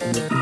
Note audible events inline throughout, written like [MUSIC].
Thank you.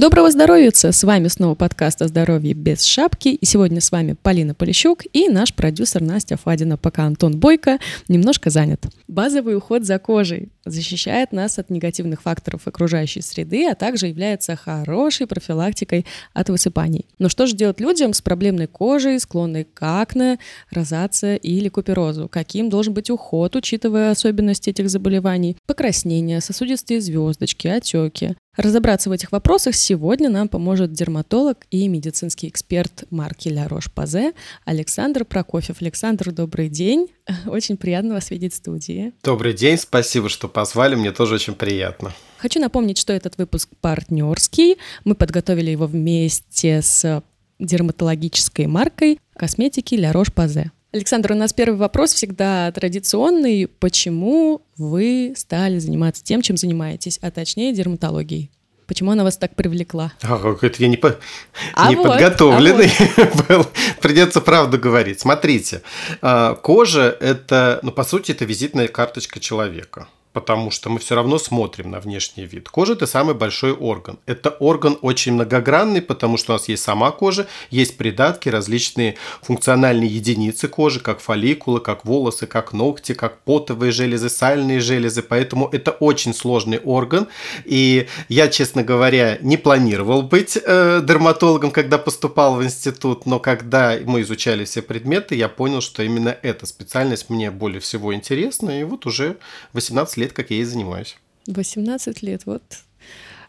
Доброго здоровья! С вами снова подкаст о здоровье без шапки. И сегодня с вами Полина Полищук и наш продюсер Настя Фадина, пока Антон Бойко немножко занят. Базовый уход за кожей защищает нас от негативных факторов окружающей среды, а также является хорошей профилактикой от высыпаний. Но что же делать людям с проблемной кожей, склонной к акне, розация или куперозу? Каким должен быть уход, учитывая особенности этих заболеваний? Покраснения, сосудистые звездочки, отеки. Разобраться в этих вопросах сегодня нам поможет дерматолог и медицинский эксперт марки Ля Рош-Пазе Александр Прокофьев. Александр, добрый день. [LAUGHS] Очень приятно вас видеть в студии. Добрый день, спасибо, что позвали, мне тоже очень приятно. Хочу напомнить, что этот выпуск партнерский. Мы подготовили его вместе с дерматологической маркой косметики Ля Рош-Пазе. Александр, у нас первый вопрос всегда традиционный. Почему вы стали заниматься тем, чем занимаетесь, а точнее дерматологией? Почему она вас так привлекла? А, это я не, по... а не вот, подготовленный а вот. [LAUGHS] был. Придется правду говорить. Смотрите, а, кожа – это, ну, по сути, это визитная карточка человека потому что мы все равно смотрим на внешний вид. Кожа – это самый большой орган. Это орган очень многогранный, потому что у нас есть сама кожа, есть придатки, различные функциональные единицы кожи, как фолликулы, как волосы, как ногти, как потовые железы, сальные железы. Поэтому это очень сложный орган. И я, честно говоря, не планировал быть э, дерматологом, когда поступал в институт, но когда мы изучали все предметы, я понял, что именно эта специальность мне более всего интересна. И вот уже 18 лет, как я ей занимаюсь. 18 лет, вот.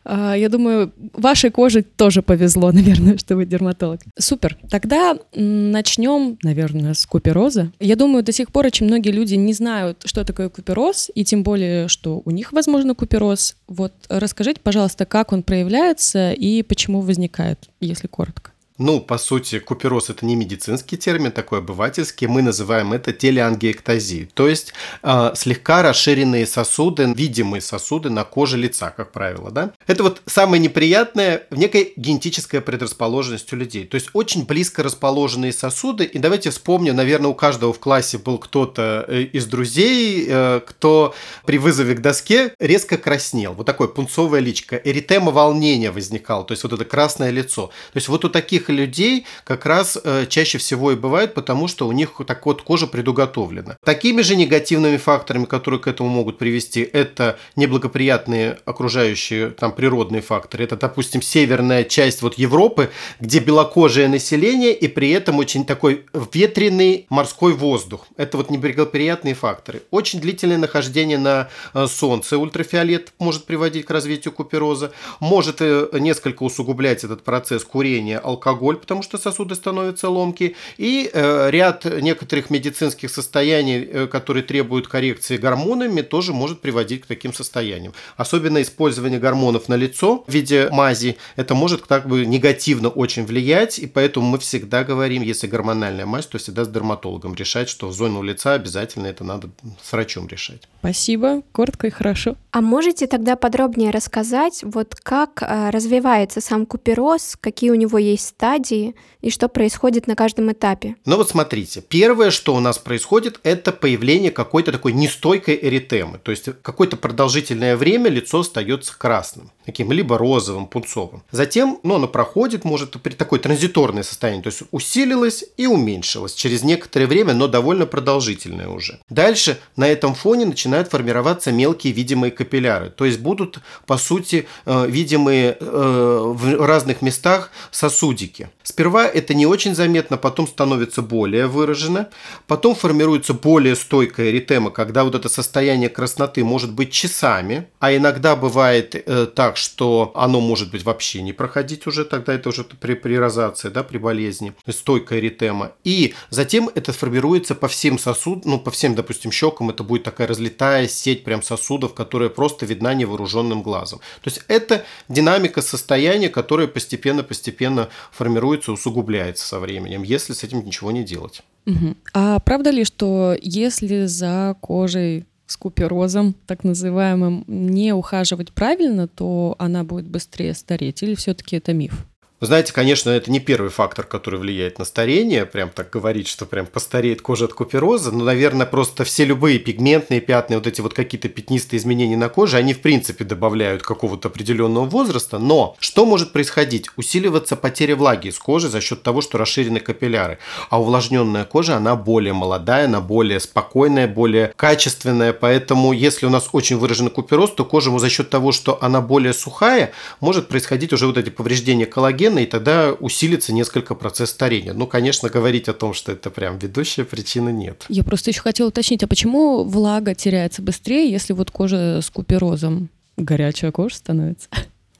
А, я думаю, вашей коже тоже повезло, [LAUGHS] наверное, что вы дерматолог. Супер. Тогда начнем, наверное, с купероза. Я думаю, до сих пор очень многие люди не знают, что такое купероз, и тем более, что у них, возможно, купероз. Вот расскажите, пожалуйста, как он проявляется и почему возникает, если коротко. Ну, по сути, купероз – это не медицинский термин, такой обывательский. Мы называем это телеангиэктазией, то есть э, слегка расширенные сосуды, видимые сосуды на коже лица, как правило. Да? Это вот самое неприятное, некая генетическая предрасположенность у людей. То есть очень близко расположенные сосуды. И давайте вспомним, наверное, у каждого в классе был кто-то э, из друзей, э, кто при вызове к доске резко краснел. Вот такое пунцовое личко. Эритема волнения возникала, то есть вот это красное лицо. То есть вот у таких людей как раз э, чаще всего и бывает, потому что у них так вот кожа предуготовлена. Такими же негативными факторами, которые к этому могут привести, это неблагоприятные окружающие там природные факторы. Это, допустим, северная часть вот Европы, где белокожее население и при этом очень такой ветреный морской воздух. Это вот неблагоприятные факторы. Очень длительное нахождение на э, солнце, ультрафиолет может приводить к развитию купероза, может э, несколько усугублять этот процесс курения, алкоголя, алкоголь, потому что сосуды становятся ломкие, и э, ряд некоторых медицинских состояний, э, которые требуют коррекции гормонами, тоже может приводить к таким состояниям. Особенно использование гормонов на лицо в виде мази, это может так бы негативно очень влиять, и поэтому мы всегда говорим, если гормональная мазь, то всегда с дерматологом решать, что в зону лица обязательно это надо с врачом решать. Спасибо, коротко и хорошо. А можете тогда подробнее рассказать, вот как э, развивается сам купероз, какие у него есть стадии, и что происходит на каждом этапе? Ну вот смотрите, первое, что у нас происходит, это появление какой-то такой нестойкой эритемы. То есть какое-то продолжительное время лицо остается красным, таким либо розовым, пунцовым. Затем, ну, оно проходит, может при такое транзиторное состояние, то есть усилилось и уменьшилось через некоторое время, но довольно продолжительное уже. Дальше на этом фоне начинают формироваться мелкие видимые капилляры, то есть будут, по сути, э, видимые э, в разных местах сосудики. Сперва это не очень заметно, потом становится более выражено, потом формируется более стойкая эритема, когда вот это состояние красноты может быть часами, а иногда бывает э, так, что оно может быть вообще не проходить уже, тогда это уже при, при розации, да, при болезни, стойкая эритема. И затем это формируется по всем сосудам, ну, по всем, допустим, щекам, это будет такая разлетая сеть прям сосудов, которая просто видна невооруженным глазом. То есть это динамика состояния, которая постепенно-постепенно формируется усугубляется со временем, если с этим ничего не делать. Угу. А правда ли, что если за кожей с куперозом, так называемым, не ухаживать правильно, то она будет быстрее стареть? Или все-таки это миф? Вы знаете, конечно, это не первый фактор, который влияет на старение, прям так говорить, что прям постареет кожа от купероза, но, наверное, просто все любые пигментные пятна, вот эти вот какие-то пятнистые изменения на коже, они, в принципе, добавляют какого-то определенного возраста, но что может происходить? Усиливаться потеря влаги из кожи за счет того, что расширены капилляры, а увлажненная кожа, она более молодая, она более спокойная, более качественная, поэтому если у нас очень выраженный купероз, то кожа за счет того, что она более сухая, может происходить уже вот эти повреждения коллагена, коллагена, и тогда усилится несколько процесс старения. Ну, конечно, говорить о том, что это прям ведущая причина, нет. Я просто еще хотела уточнить, а почему влага теряется быстрее, если вот кожа с куперозом? Горячая кожа становится?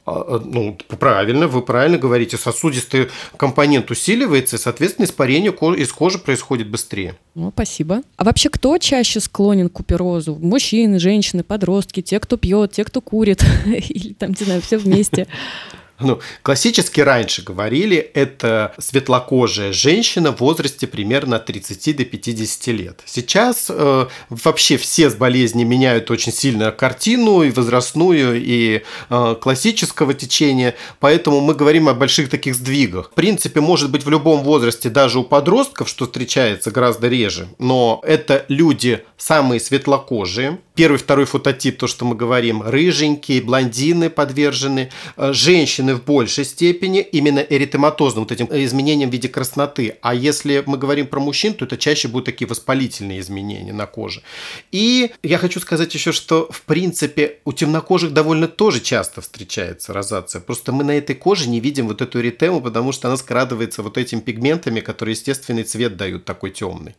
А, а, ну, правильно, вы правильно говорите. Сосудистый компонент усиливается, и, соответственно, испарение из кожи происходит быстрее. Ну, спасибо. А вообще, кто чаще склонен к куперозу? Мужчины, женщины, подростки, те, кто пьет, те, кто курит, [LAUGHS] или там, не знаю, все вместе? Ну, классически раньше говорили, это светлокожая женщина в возрасте примерно от 30 до 50 лет. Сейчас э, вообще все с болезни меняют очень сильно картину и возрастную, и э, классического течения, поэтому мы говорим о больших таких сдвигах. В принципе, может быть в любом возрасте, даже у подростков, что встречается гораздо реже, но это люди самые светлокожие, первый, второй фототип, то, что мы говорим, рыженькие, блондины подвержены, э, женщины в большей степени именно эритематозным, вот этим изменением в виде красноты. А если мы говорим про мужчин, то это чаще будут такие воспалительные изменения на коже. И я хочу сказать еще, что в принципе у темнокожих довольно тоже часто встречается розация. Просто мы на этой коже не видим вот эту эритему, потому что она скрадывается вот этими пигментами, которые естественный цвет дают такой темный.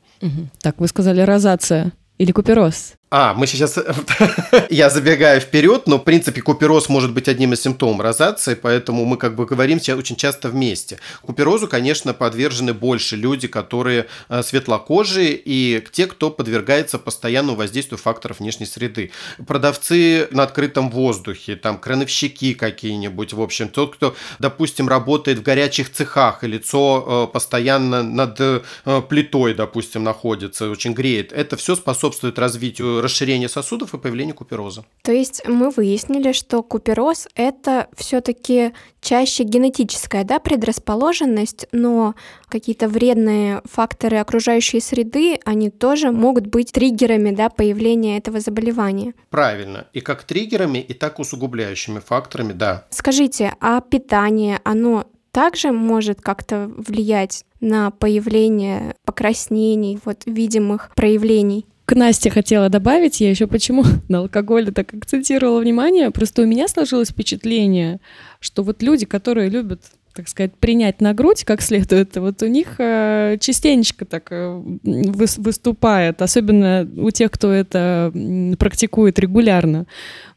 Так, вы сказали розация или купероз? А, мы сейчас... [LAUGHS] я забегаю вперед, но, в принципе, купероз может быть одним из симптомов розации, поэтому мы как бы говорим сейчас очень часто вместе. Куперозу, конечно, подвержены больше люди, которые э, светлокожие и те, кто подвергается постоянному воздействию факторов внешней среды. Продавцы на открытом воздухе, там, крановщики какие-нибудь, в общем, тот, кто, допустим, работает в горячих цехах, и лицо э, постоянно над э, плитой, допустим, находится, очень греет. Это все способствует развитию расширение сосудов и появление купероза. То есть мы выяснили, что купероз — это все таки чаще генетическая да, предрасположенность, но какие-то вредные факторы окружающей среды, они тоже могут быть триггерами да, появления этого заболевания. Правильно. И как триггерами, и так усугубляющими факторами, да. Скажите, а питание, оно также может как-то влиять на появление покраснений, вот видимых проявлений? К Насте хотела добавить, я еще почему [LAUGHS] на алкоголе так акцентировала внимание, просто у меня сложилось впечатление, что вот люди, которые любят так сказать, принять на грудь как следует, вот у них э, частенечко так э, выступает, особенно у тех, кто это практикует регулярно.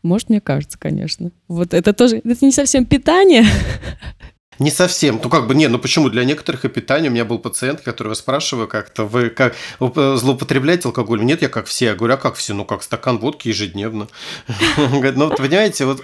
Может, мне кажется, конечно. Вот это тоже, это не совсем питание, [LAUGHS] Не совсем. Ну, как бы, не, ну почему? Для некоторых и питание. У меня был пациент, которого я спрашиваю как-то, вы как злоупотребляете алкоголь? Нет, я как все. Я говорю, а как все? Ну, как стакан водки ежедневно. [LAUGHS] Говорит, ну, понимаете, вот,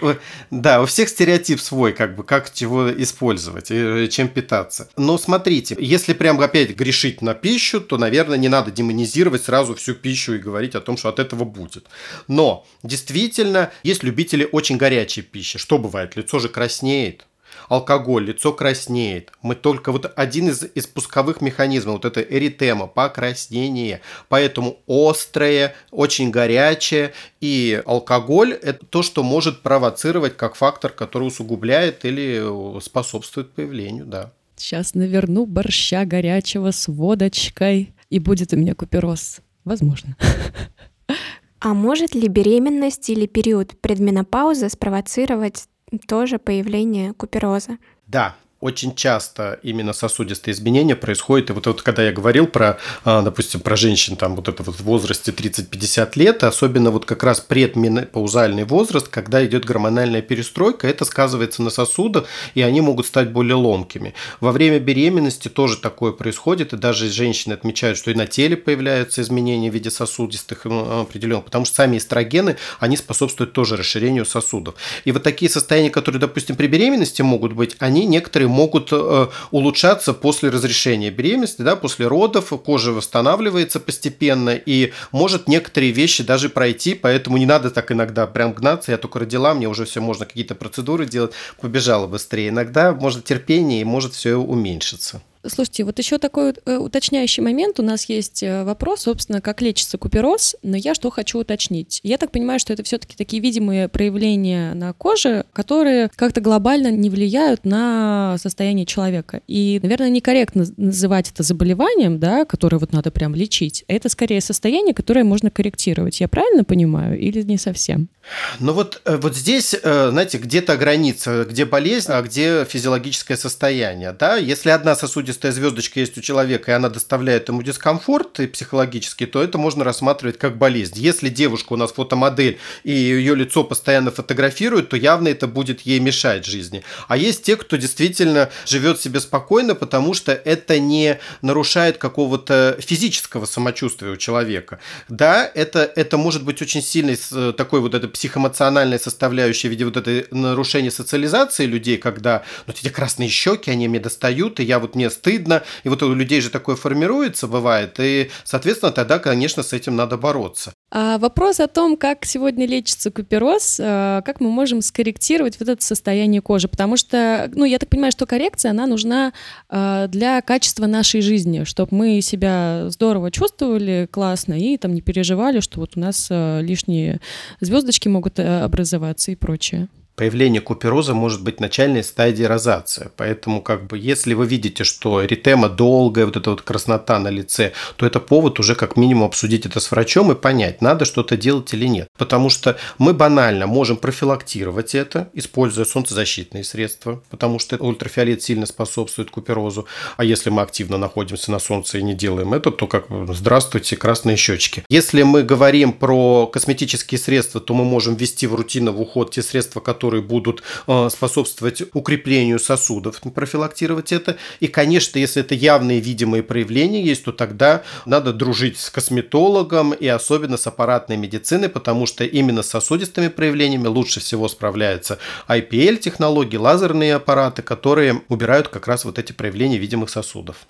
да, у всех стереотип свой, как бы, как его использовать, и чем питаться. Но смотрите, если прям опять грешить на пищу, то, наверное, не надо демонизировать сразу всю пищу и говорить о том, что от этого будет. Но, действительно, есть любители очень горячей пищи. Что бывает? Лицо же краснеет алкоголь, лицо краснеет. Мы только вот один из, из пусковых механизмов, вот это эритема, покраснение. Поэтому острое, очень горячее и алкоголь – это то, что может провоцировать как фактор, который усугубляет или способствует появлению, да. Сейчас наверну борща горячего с водочкой, и будет у меня купероз. Возможно. А может ли беременность или период предменопаузы спровоцировать тоже появление купероза. Да, очень часто именно сосудистые изменения происходят. И вот, вот когда я говорил про, а, допустим, про женщин там вот это вот в возрасте 30-50 лет, особенно вот как раз предменопаузальный возраст, когда идет гормональная перестройка, это сказывается на сосудах, и они могут стать более ломкими. Во время беременности тоже такое происходит, и даже женщины отмечают, что и на теле появляются изменения в виде сосудистых ну, определенных, потому что сами эстрогены, они способствуют тоже расширению сосудов. И вот такие состояния, которые, допустим, при беременности могут быть, они некоторые могут э, улучшаться после разрешения беременности, да, после родов кожа восстанавливается постепенно и может некоторые вещи даже пройти, поэтому не надо так иногда прям гнаться, я только родила, мне уже все можно какие-то процедуры делать, побежала быстрее. Иногда может терпение и может все уменьшиться. Слушайте, вот еще такой э, уточняющий момент. У нас есть э, вопрос, собственно, как лечится купероз, но я что хочу уточнить. Я так понимаю, что это все-таки такие видимые проявления на коже, которые как-то глобально не влияют на состояние человека. И, наверное, некорректно называть это заболеванием, да, которое вот надо прям лечить. Это скорее состояние, которое можно корректировать. Я правильно понимаю или не совсем? Ну вот, э, вот здесь, знаете, где-то граница, где болезнь, а где физиологическое состояние. Да? Если одна сосудистая сосудистая звездочка есть у человека, и она доставляет ему дискомфорт и психологический, то это можно рассматривать как болезнь. Если девушка у нас фотомодель, и ее лицо постоянно фотографируют, то явно это будет ей мешать жизни. А есть те, кто действительно живет себе спокойно, потому что это не нарушает какого-то физического самочувствия у человека. Да, это, это может быть очень сильной такой вот этой психоэмоциональной составляющей в виде вот этой нарушения социализации людей, когда ну, эти красные щеки, они мне достают, и я вот мне стыдно. И вот у людей же такое формируется, бывает. И, соответственно, тогда, конечно, с этим надо бороться. А вопрос о том, как сегодня лечится купероз, э, как мы можем скорректировать вот это состояние кожи, потому что, ну, я так понимаю, что коррекция, она нужна э, для качества нашей жизни, чтобы мы себя здорово чувствовали, классно, и там не переживали, что вот у нас э, лишние звездочки могут образоваться и прочее появление купероза может быть начальной стадией розации. Поэтому, как бы, если вы видите, что эритема долгая, вот эта вот краснота на лице, то это повод уже как минимум обсудить это с врачом и понять, надо что-то делать или нет. Потому что мы банально можем профилактировать это, используя солнцезащитные средства, потому что ультрафиолет сильно способствует куперозу. А если мы активно находимся на солнце и не делаем это, то как здравствуйте, красные щечки. Если мы говорим про косметические средства, то мы можем ввести в рутинный уход те средства, которые которые будут э, способствовать укреплению сосудов, профилактировать это. И, конечно, если это явные видимые проявления есть, то тогда надо дружить с косметологом и особенно с аппаратной медициной, потому что именно с сосудистыми проявлениями лучше всего справляются IPL-технологии, лазерные аппараты, которые убирают как раз вот эти проявления видимых сосудов.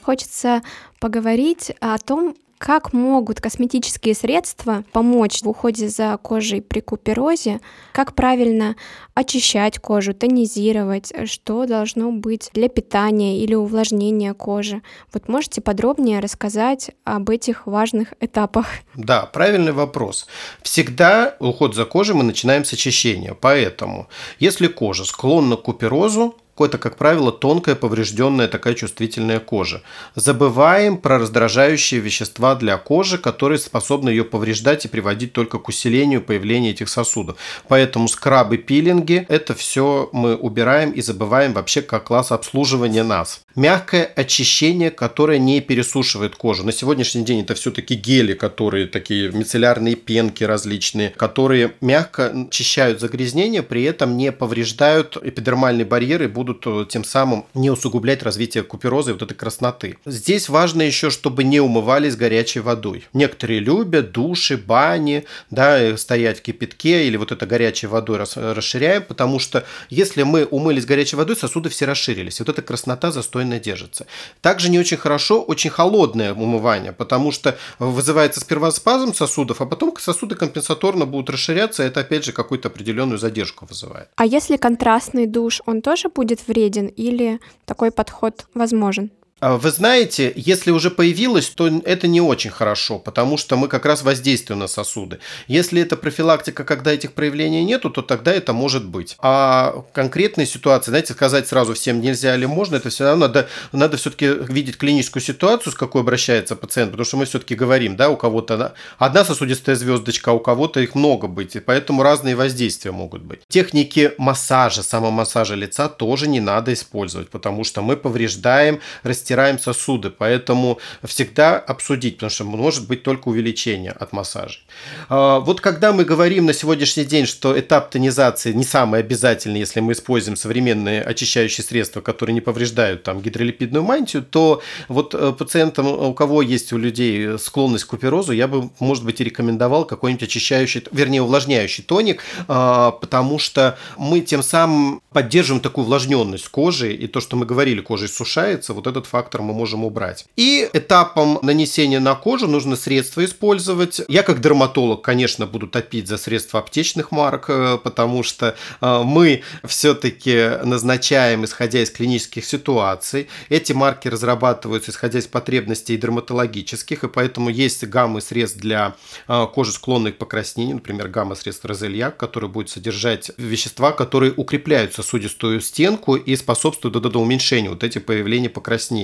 Хочется поговорить о том, как могут косметические средства помочь в уходе за кожей при куперозе? Как правильно очищать кожу, тонизировать? Что должно быть для питания или увлажнения кожи? Вот можете подробнее рассказать об этих важных этапах? Да, правильный вопрос. Всегда уход за кожей мы начинаем с очищения. Поэтому, если кожа склонна к куперозу, это, как правило, тонкая, поврежденная такая чувствительная кожа. Забываем про раздражающие вещества для кожи, которые способны ее повреждать и приводить только к усилению появления этих сосудов. Поэтому скрабы, пилинги – это все мы убираем и забываем вообще как класс обслуживания нас. Мягкое очищение, которое не пересушивает кожу. На сегодняшний день это все-таки гели, которые такие мицеллярные пенки различные, которые мягко очищают загрязнения, при этом не повреждают эпидермальные барьеры и будут э, тем самым не усугублять развитие купероза и вот этой красноты. Здесь важно еще, чтобы не умывались горячей водой. Некоторые любят души, бани, да, стоять в кипятке или вот это горячей водой расширяем, потому что если мы умылись горячей водой, сосуды все расширились. Вот эта краснота застой спокойно держится. Также не очень хорошо очень холодное умывание, потому что вызывается сперва спазм сосудов, а потом сосуды компенсаторно будут расширяться, и это опять же какую-то определенную задержку вызывает. А если контрастный душ, он тоже будет вреден или такой подход возможен? А вы знаете, если уже появилось, то это не очень хорошо, потому что мы как раз воздействуем на сосуды. Если это профилактика, когда этих проявлений нету, то тогда это может быть. А конкретные ситуации, знаете, сказать сразу всем нельзя или можно, это все равно надо, надо все-таки видеть клиническую ситуацию, с какой обращается пациент, потому что мы все-таки говорим, да, у кого-то одна сосудистая звездочка, а у кого-то их много быть, и поэтому разные воздействия могут быть. Техники массажа, самомассажа лица тоже не надо использовать, потому что мы повреждаем, растираем растираем сосуды, поэтому всегда обсудить, потому что может быть только увеличение от массажей. А, вот когда мы говорим на сегодняшний день, что этап тонизации не самый обязательный, если мы используем современные очищающие средства, которые не повреждают там гидролипидную мантию, то вот э, пациентам, у кого есть у людей склонность к куперозу, я бы, может быть, и рекомендовал какой-нибудь очищающий, вернее, увлажняющий тоник, а, потому что мы тем самым поддерживаем такую увлажненность кожи, и то, что мы говорили, кожа иссушается, вот этот фактор мы можем убрать. И этапом нанесения на кожу нужно средства использовать. Я как дерматолог, конечно, буду топить за средства аптечных марок, э, потому что э, мы все-таки назначаем, исходя из клинических ситуаций. Эти марки разрабатываются, исходя из потребностей дерматологических, и поэтому есть гаммы средств для э, кожи, склонной к покраснению, например, гамма средств Розельяк, который будет содержать вещества, которые укрепляют сосудистую стенку и способствуют до, уменьшению вот этих появлений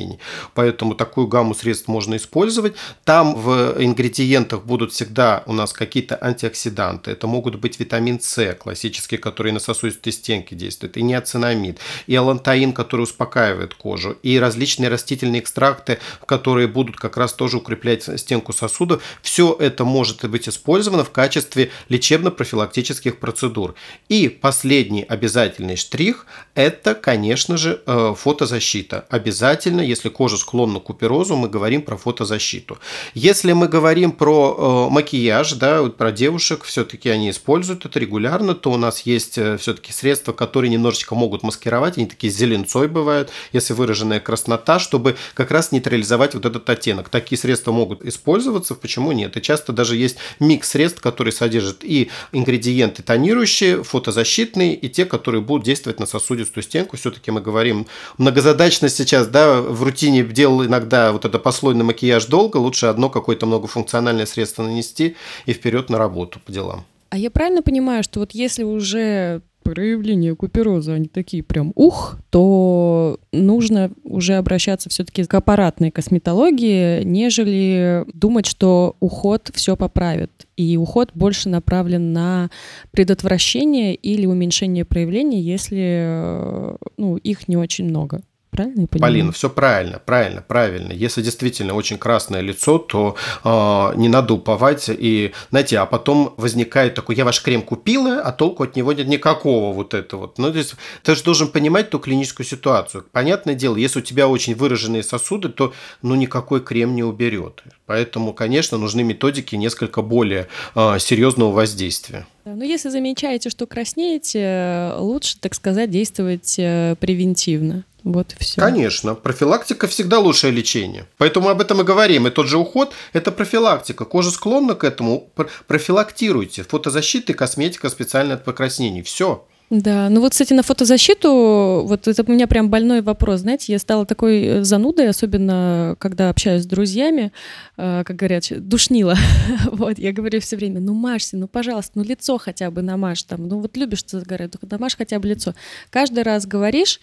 покраснений. Поэтому такую гамму средств можно использовать. Там в ингредиентах будут всегда у нас какие-то антиоксиданты. Это могут быть витамин С, классический, который на сосудистой стенке действует, и неоцинамид, и алантаин, который успокаивает кожу, и различные растительные экстракты, которые будут как раз тоже укреплять стенку сосудов. Все это может быть использовано в качестве лечебно-профилактических процедур. И последний обязательный штрих – это, конечно же, э, фотозащита. Обязательно, если кожа склонна к куперозу, мы говорим про фотозащиту. Если мы говорим про э, макияж, да, вот про девушек, все-таки они используют это регулярно, то у нас есть э, все-таки средства, которые немножечко могут маскировать, они такие зеленцой бывают, если выраженная краснота, чтобы как раз нейтрализовать вот этот оттенок. Такие средства могут использоваться, почему нет? И часто даже есть микс средств, которые содержат и ингредиенты тонирующие, фотозащитные, и те, которые будут действовать на сосудистую стенку. Все-таки мы говорим многозадачность сейчас, да, в рутине делал иногда вот это послойный макияж долго, лучше одно какое-то многофункциональное средство нанести и вперед на работу по делам. А я правильно понимаю, что вот если уже проявления купероза, они такие прям ух, то нужно уже обращаться все-таки к аппаратной косметологии, нежели думать, что уход все поправит. И уход больше направлен на предотвращение или уменьшение проявлений, если ну, их не очень много. Правильно я понимаю? Полина, все правильно, правильно, правильно. Если действительно очень красное лицо, то э, не надо уповать. И, знаете, а потом возникает такой, я ваш крем купила, а толку от него нет никакого вот это вот. Ну, то есть ты же должен понимать ту клиническую ситуацию. Понятное дело, если у тебя очень выраженные сосуды, то ну никакой крем не уберет. Поэтому, конечно, нужны методики несколько более э, серьезного воздействия. Но если замечаете, что краснеете, лучше, так сказать, действовать э, превентивно. Вот и все. Конечно. Профилактика всегда лучшее лечение. Поэтому об этом и говорим. И тот же уход – это профилактика. Кожа склонна к этому. Профилактируйте. Фотозащита и косметика специально от покраснений. Все. Да, ну вот, кстати, на фотозащиту, вот это у меня прям больной вопрос, знаете, я стала такой э, занудой, особенно когда общаюсь с друзьями, э, как говорят, душнила, [LAUGHS] вот, я говорю все время, ну мажься, ну пожалуйста, ну лицо хотя бы намажь там, ну вот любишь ты загорать, намажь хотя бы лицо. Каждый раз говоришь,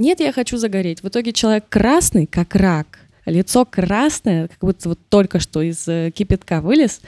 нет, я хочу загореть. В итоге человек красный, как рак, лицо красное, как будто вот только что из э, кипятка вылез,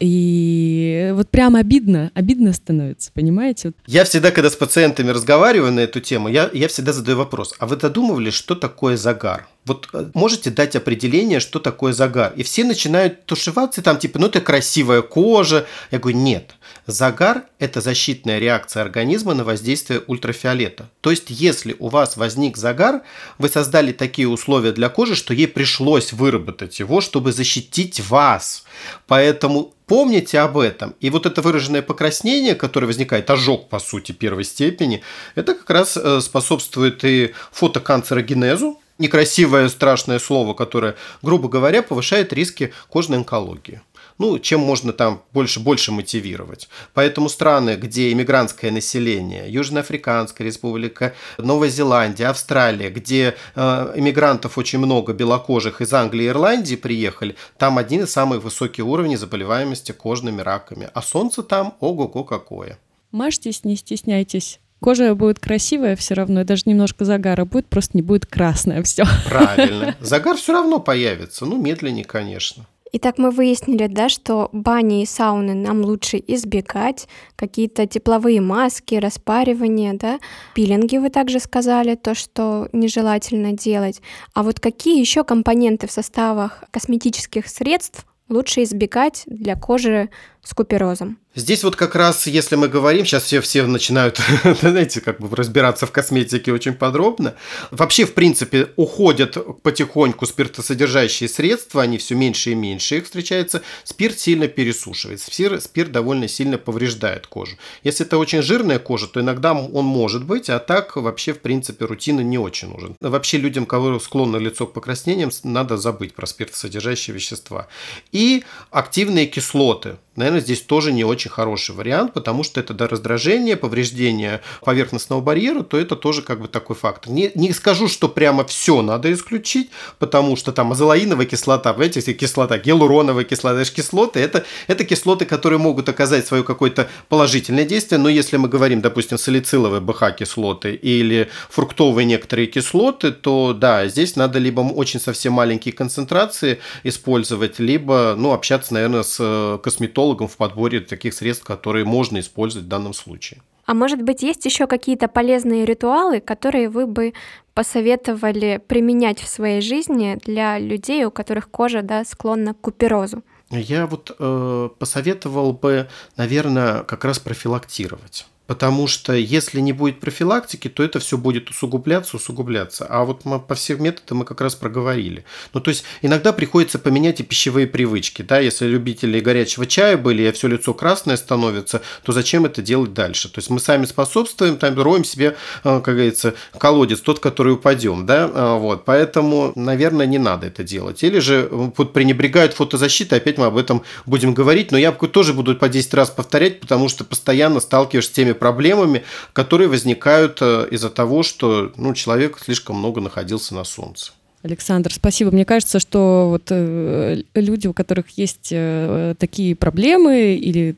и вот прям обидно, обидно становится, понимаете? Я всегда, когда с пациентами разговариваю на эту тему, я, я всегда задаю вопрос, а вы додумывали, что такое загар? Вот э, можете дать определение, что такое загар? И все начинают тушеваться, там типа, ну это красивая кожа. Я говорю, нет. Загар – это защитная реакция организма на воздействие ультрафиолета. То есть, если у вас возник загар, вы создали такие условия для кожи, что ей пришлось выработать его, чтобы защитить вас. Поэтому помните об этом. И вот это выраженное покраснение, которое возникает, ожог, по сути, первой степени, это как раз э, способствует и фотоканцерогенезу, некрасивое страшное слово, которое, грубо говоря, повышает риски кожной онкологии ну, чем можно там больше, больше мотивировать. Поэтому страны, где иммигрантское население, Южноафриканская республика, Новая Зеландия, Австралия, где э, иммигрантов очень много, белокожих из Англии и Ирландии приехали, там один из самых высоких уровней заболеваемости кожными раками. А солнце там ого-го какое. Мажьтесь, не стесняйтесь. Кожа будет красивая все равно, и даже немножко загара будет, просто не будет красная все. Правильно. [LAUGHS] Загар все равно появится, ну, медленнее, конечно. Итак, мы выяснили, да, что бани и сауны нам лучше избегать, какие-то тепловые маски, распаривание, да, пилинги вы также сказали, то, что нежелательно делать. А вот какие еще компоненты в составах косметических средств лучше избегать для кожи с куперозом? Здесь вот как раз, если мы говорим, сейчас все, все начинают, [LAUGHS] знаете, как бы разбираться в косметике очень подробно. Вообще, в принципе, уходят потихоньку спиртосодержащие средства, они все меньше и меньше их встречается. Спирт сильно пересушивает, спирт, спирт довольно сильно повреждает кожу. Если это очень жирная кожа, то иногда он может быть, а так вообще, в принципе, рутина не очень нужен. Вообще, людям, кого склонно лицо к покраснениям, надо забыть про спиртосодержащие вещества. И активные кислоты – наверное, здесь тоже не очень хороший вариант, потому что это до раздражения, повреждения поверхностного барьера, то это тоже как бы такой фактор. Не, не скажу, что прямо все надо исключить, потому что там азолаиновая кислота, понимаете, кислота, гиалуроновая кислота, это кислоты, это, это кислоты, которые могут оказать свое какое-то положительное действие, но если мы говорим, допустим, салициловые БХ-кислоты или фруктовые некоторые кислоты, то да, здесь надо либо очень совсем маленькие концентрации использовать, либо, ну, общаться, наверное, с э, косметологом, косметологом в подборе таких средств, которые можно использовать в данном случае. А может быть, есть еще какие-то полезные ритуалы, которые вы бы посоветовали применять в своей жизни для людей, у которых кожа да, склонна к куперозу? Я вот э, посоветовал бы, наверное, как раз профилактировать. Потому что если не будет профилактики, то это все будет усугубляться, усугубляться. А вот мы по всем методам мы как раз проговорили. Ну, то есть иногда приходится поменять и пищевые привычки. Да? Если любители горячего чая были, и все лицо красное становится, то зачем это делать дальше? То есть мы сами способствуем, там роем себе, э, как говорится, колодец, тот, который упадем. Да? А, вот. Поэтому, наверное, не надо это делать. Или же э, вот пренебрегают фотозащитой, опять мы об этом будем говорить, но я тоже буду по 10 раз повторять, потому что постоянно сталкиваешься теми проблемами, которые возникают э, из-за того, что ну, человек слишком много находился на солнце. Александр, спасибо. Мне кажется, что вот э, люди, у которых есть э, такие проблемы или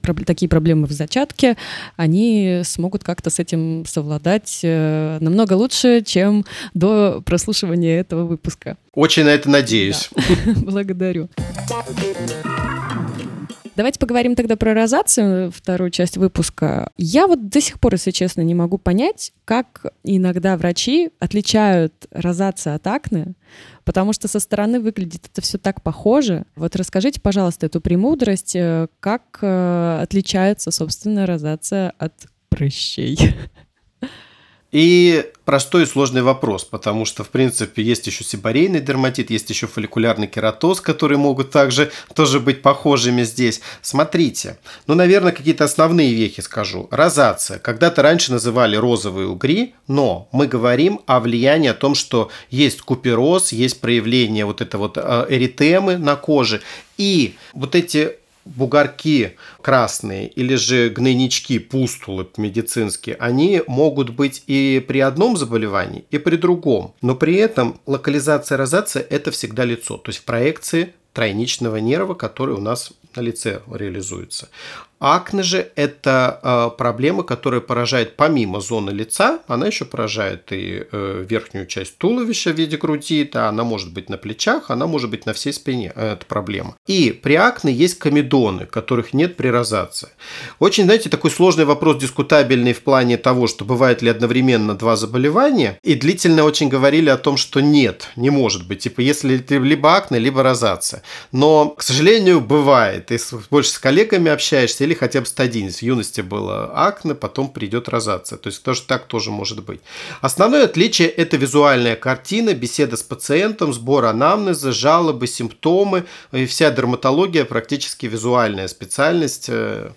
про, такие проблемы в зачатке, они смогут как-то с этим совладать э, намного лучше, чем до прослушивания этого выпуска. Очень на это надеюсь. Да. [LAUGHS] Благодарю. Давайте поговорим тогда про розацию, вторую часть выпуска. Я вот до сих пор, если честно, не могу понять, как иногда врачи отличают розацию от акне, потому что со стороны выглядит это все так похоже. Вот расскажите, пожалуйста, эту премудрость, э, как э, отличается, собственно, розация от прыщей. [LAUGHS] И простой и сложный вопрос, потому что, в принципе, есть еще сибарейный дерматит, есть еще фолликулярный кератоз, которые могут также тоже быть похожими здесь. Смотрите, ну, наверное, какие-то основные вехи скажу. Розация. Когда-то раньше называли розовые угри, но мы говорим о влиянии о том, что есть купероз, есть проявление вот это вот э, эритемы на коже, и вот эти бугорки красные или же гнойнички, пустулы медицинские, они могут быть и при одном заболевании, и при другом. Но при этом локализация розация – это всегда лицо, то есть в проекции тройничного нерва, который у нас на лице реализуется. Акне же – это э, проблема, которая поражает помимо зоны лица, она еще поражает и э, верхнюю часть туловища в виде груди, да, она может быть на плечах, она может быть на всей спине, э, это проблема. И при акне есть комедоны, которых нет при розации. Очень, знаете, такой сложный вопрос, дискутабельный в плане того, что бывает ли одновременно два заболевания, и длительно очень говорили о том, что нет, не может быть, типа если ты либо акне, либо розация. Но, к сожалению, бывает. Ты больше с коллегами общаешься или хотя бы стадийность. В юности было акне, потом придет розация. То есть тоже так тоже может быть. Основное отличие – это визуальная картина, беседа с пациентом, сбор анамнеза, жалобы, симптомы. И вся дерматология практически визуальная специальность, э,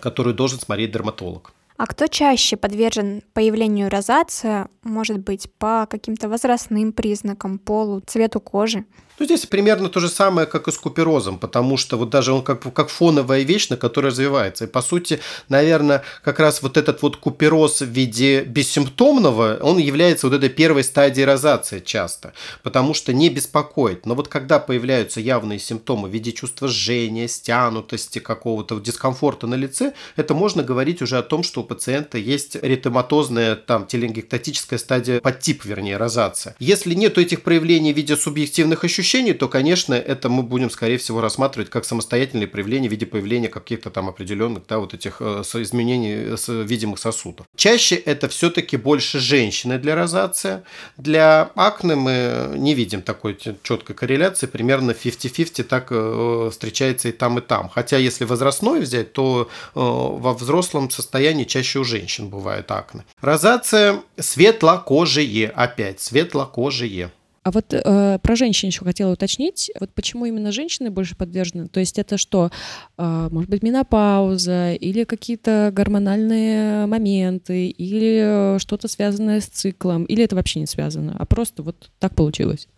которую должен смотреть дерматолог. А кто чаще подвержен появлению розации, может быть, по каким-то возрастным признакам, полу, цвету кожи? Ну, здесь примерно то же самое, как и с куперозом, потому что вот даже он как, как фоновая вещь, на которой развивается. И, по сути, наверное, как раз вот этот вот купероз в виде бессимптомного, он является вот этой первой стадией розации часто, потому что не беспокоит. Но вот когда появляются явные симптомы в виде чувства жжения, стянутости, какого-то дискомфорта на лице, это можно говорить уже о том, что у пациента есть эритематозная, там, теленгектатическая стадия, подтип, вернее, розация. Если нет этих проявлений в виде субъективных ощущений, мужчине, то, конечно, это мы будем, скорее всего, рассматривать как самостоятельные проявления в виде появления каких-то там определенных, да, вот этих э, изменений с видимых сосудов. Чаще это все-таки больше женщины для розация. Для акне мы не видим такой четкой корреляции, примерно 50-50 так э, встречается и там, и там. Хотя, если возрастной взять, то э, во взрослом состоянии чаще у женщин бывает акне. Розация светлокожие, опять светлокожие. А вот э, про женщин еще хотела уточнить. Вот почему именно женщины больше подвержены? То есть это что? Э, может быть, менопауза или какие-то гормональные моменты или что-то связанное с циклом? Или это вообще не связано, а просто вот так получилось?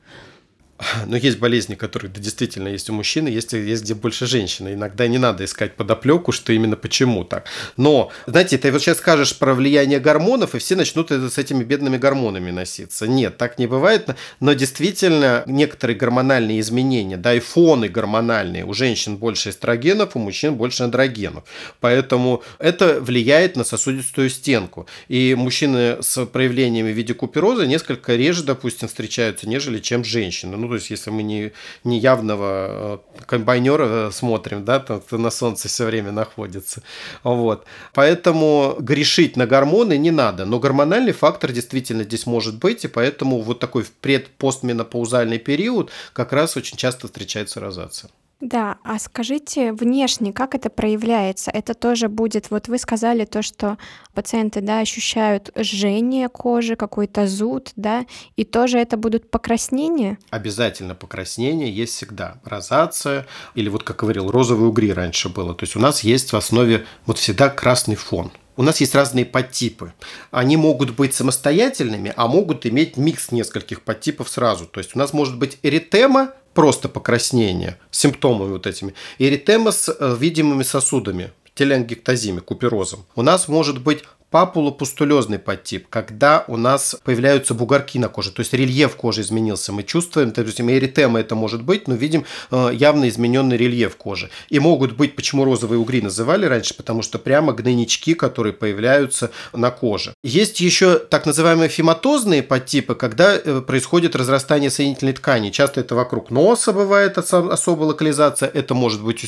[LAUGHS] Но есть болезни, которые да, действительно есть у мужчины, есть, есть где больше женщины. Иногда не надо искать подоплеку, что именно почему так. Но, знаете, ты вот сейчас скажешь про влияние гормонов, и все начнут с этими бедными гормонами носиться. Нет, так не бывает. Но действительно, некоторые гормональные изменения, да, и фоны гормональные. У женщин больше эстрогенов, у мужчин больше андрогенов. Поэтому это влияет на сосудистую стенку. И мужчины с проявлениями в виде купероза несколько реже, допустим, встречаются, нежели чем женщины. Ну, то есть если мы не, не явного э, комбайнера смотрим, да, то, то на солнце все время находится. Вот. Поэтому грешить на гормоны не надо. Но гормональный фактор действительно здесь может быть, и поэтому вот такой предпостменопаузальный период как раз очень часто встречается розация. Да, а скажите внешне, как это проявляется? Это тоже будет, вот вы сказали то, что пациенты, да, ощущают жжение кожи, какой-то зуд, да, и тоже это будут покраснения? Обязательно покраснение есть всегда. Розация или вот, как говорил, розовые угри раньше было. То есть у нас есть в основе вот всегда красный фон. У нас есть разные подтипы. Они могут быть самостоятельными, а могут иметь микс нескольких подтипов сразу. То есть у нас может быть эритема, просто покраснение, симптомами вот этими, эритема с э, видимыми сосудами, телеангектазиме, куперозом. У нас может быть папулопустулезный подтип, когда у нас появляются бугорки на коже, то есть рельеф кожи изменился. Мы чувствуем, есть эритема это может быть, но видим э, явно измененный рельеф кожи. И могут быть, почему розовые угри называли раньше, потому что прямо гнойнички, которые появляются на коже. Есть еще так называемые фематозные подтипы, когда э, происходит разрастание соединительной ткани. Часто это вокруг носа бывает особая локализация, это может быть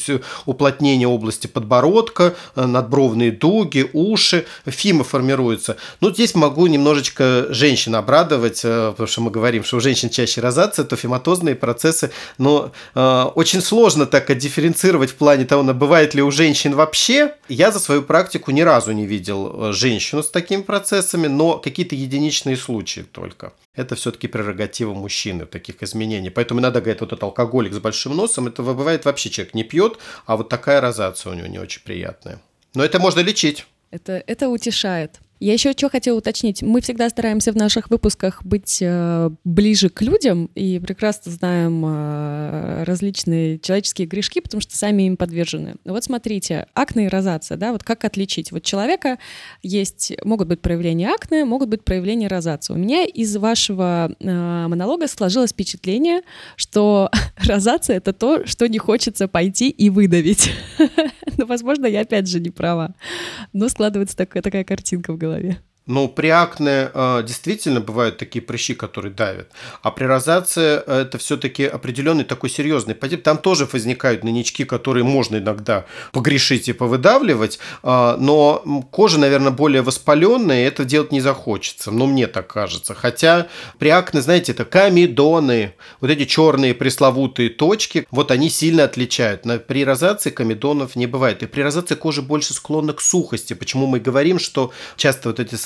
уплотнение области подбородка, э, надбровные дуги, уши. Фем ощутимо формируется. Ну, здесь могу немножечко женщин обрадовать, э, потому что мы говорим, что у женщин чаще розация, то фематозные процессы, но э, очень сложно так отдифференцировать в плане того, бывает ли у женщин вообще. Я за свою практику ни разу не видел э, женщину с такими процессами, но какие-то единичные случаи только. Это все-таки прерогатива мужчины, таких изменений. Поэтому иногда говорят, вот этот алкоголик с большим носом, это бывает вообще человек не пьет, а вот такая розация у него не очень приятная. Но это можно лечить. Это, это утешает. Я еще что хотела уточнить. Мы всегда стараемся в наших выпусках быть э, ближе к людям и прекрасно знаем э, различные человеческие грешки, потому что сами им подвержены. Вот смотрите, акне и розация, да, вот как отличить? Вот человека есть, могут быть проявления акне, могут быть проявления розации. У меня из вашего э, монолога сложилось впечатление, что [LAUGHS] розация — это то, что не хочется пойти и выдавить. [LAUGHS] Но, возможно, я опять же не права. Но складывается такая картинка в голове голове. Ну, при акне э, действительно бывают такие прыщи, которые давят. А при розации это все-таки определенный такой серьезный подтип. Там тоже возникают нынички, которые можно иногда погрешить и повыдавливать. Э, но кожа, наверное, более воспаленная, и это делать не захочется. Ну, мне так кажется. Хотя при акне, знаете, это комедоны, вот эти черные пресловутые точки, вот они сильно отличают. Но при розации комедонов не бывает. И при розации кожа больше склонна к сухости. Почему мы говорим, что часто вот эти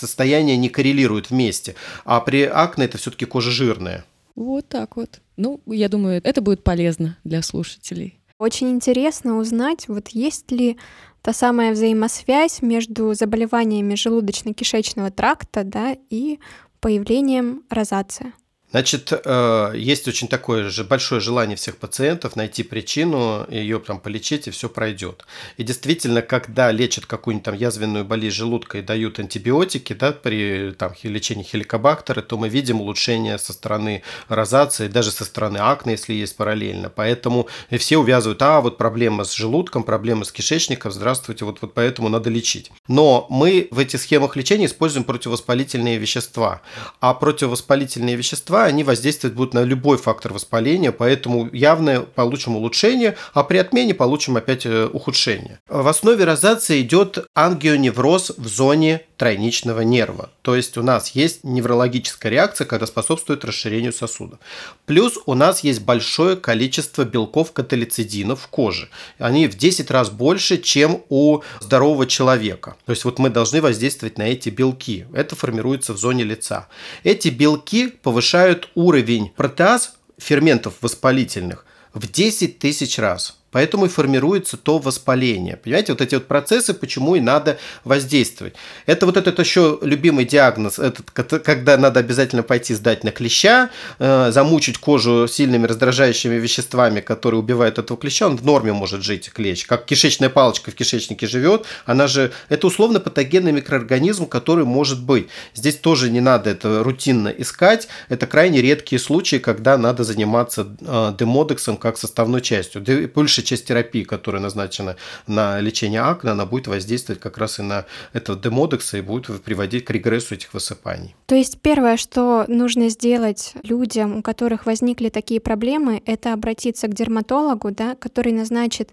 не коррелируют вместе. А при акне это все-таки кожа жирная. Вот так вот. Ну, я думаю, это будет полезно для слушателей. Очень интересно узнать, вот есть ли та самая взаимосвязь между заболеваниями желудочно-кишечного тракта да, и появлением розации. Значит, э, есть очень такое же большое желание всех пациентов найти причину, ее там полечить, и все пройдет. И действительно, когда лечат какую-нибудь там язвенную болезнь желудка и дают антибиотики, да, при там, лечении хеликобактера, то мы видим улучшение со стороны розации, даже со стороны акне, если есть параллельно. Поэтому все увязывают, а, вот проблема с желудком, проблема с кишечником, здравствуйте, вот, вот поэтому надо лечить. Но мы в этих схемах лечения используем противовоспалительные вещества. А противовоспалительные вещества, они воздействовать будут на любой фактор воспаления, поэтому явно получим улучшение, а при отмене получим опять э, ухудшение. В основе розации идет ангионевроз в зоне тройничного нерва. То есть у нас есть неврологическая реакция, когда способствует расширению сосуда. Плюс у нас есть большое количество белков каталицидинов в коже. Они в 10 раз больше, чем у здорового человека. То есть вот мы должны воздействовать на эти белки. Это формируется в зоне лица. Эти белки повышают уровень протеаз, ферментов воспалительных, в 10 тысяч раз. Поэтому и формируется то воспаление. Понимаете, вот эти вот процессы, почему и надо воздействовать. Это вот этот еще любимый диагноз, этот, когда надо обязательно пойти сдать на клеща, э, замучить кожу сильными раздражающими веществами, которые убивают этого клеща, он в норме может жить, клещ. Как кишечная палочка в кишечнике живет, она же, это условно патогенный микроорганизм, который может быть. Здесь тоже не надо это рутинно искать, это крайне редкие случаи, когда надо заниматься э, демодексом как составной частью. Больше часть терапии, которая назначена на лечение акне, она будет воздействовать как раз и на этого демодекса и будет приводить к регрессу этих высыпаний. То есть первое, что нужно сделать людям, у которых возникли такие проблемы, это обратиться к дерматологу, да, который назначит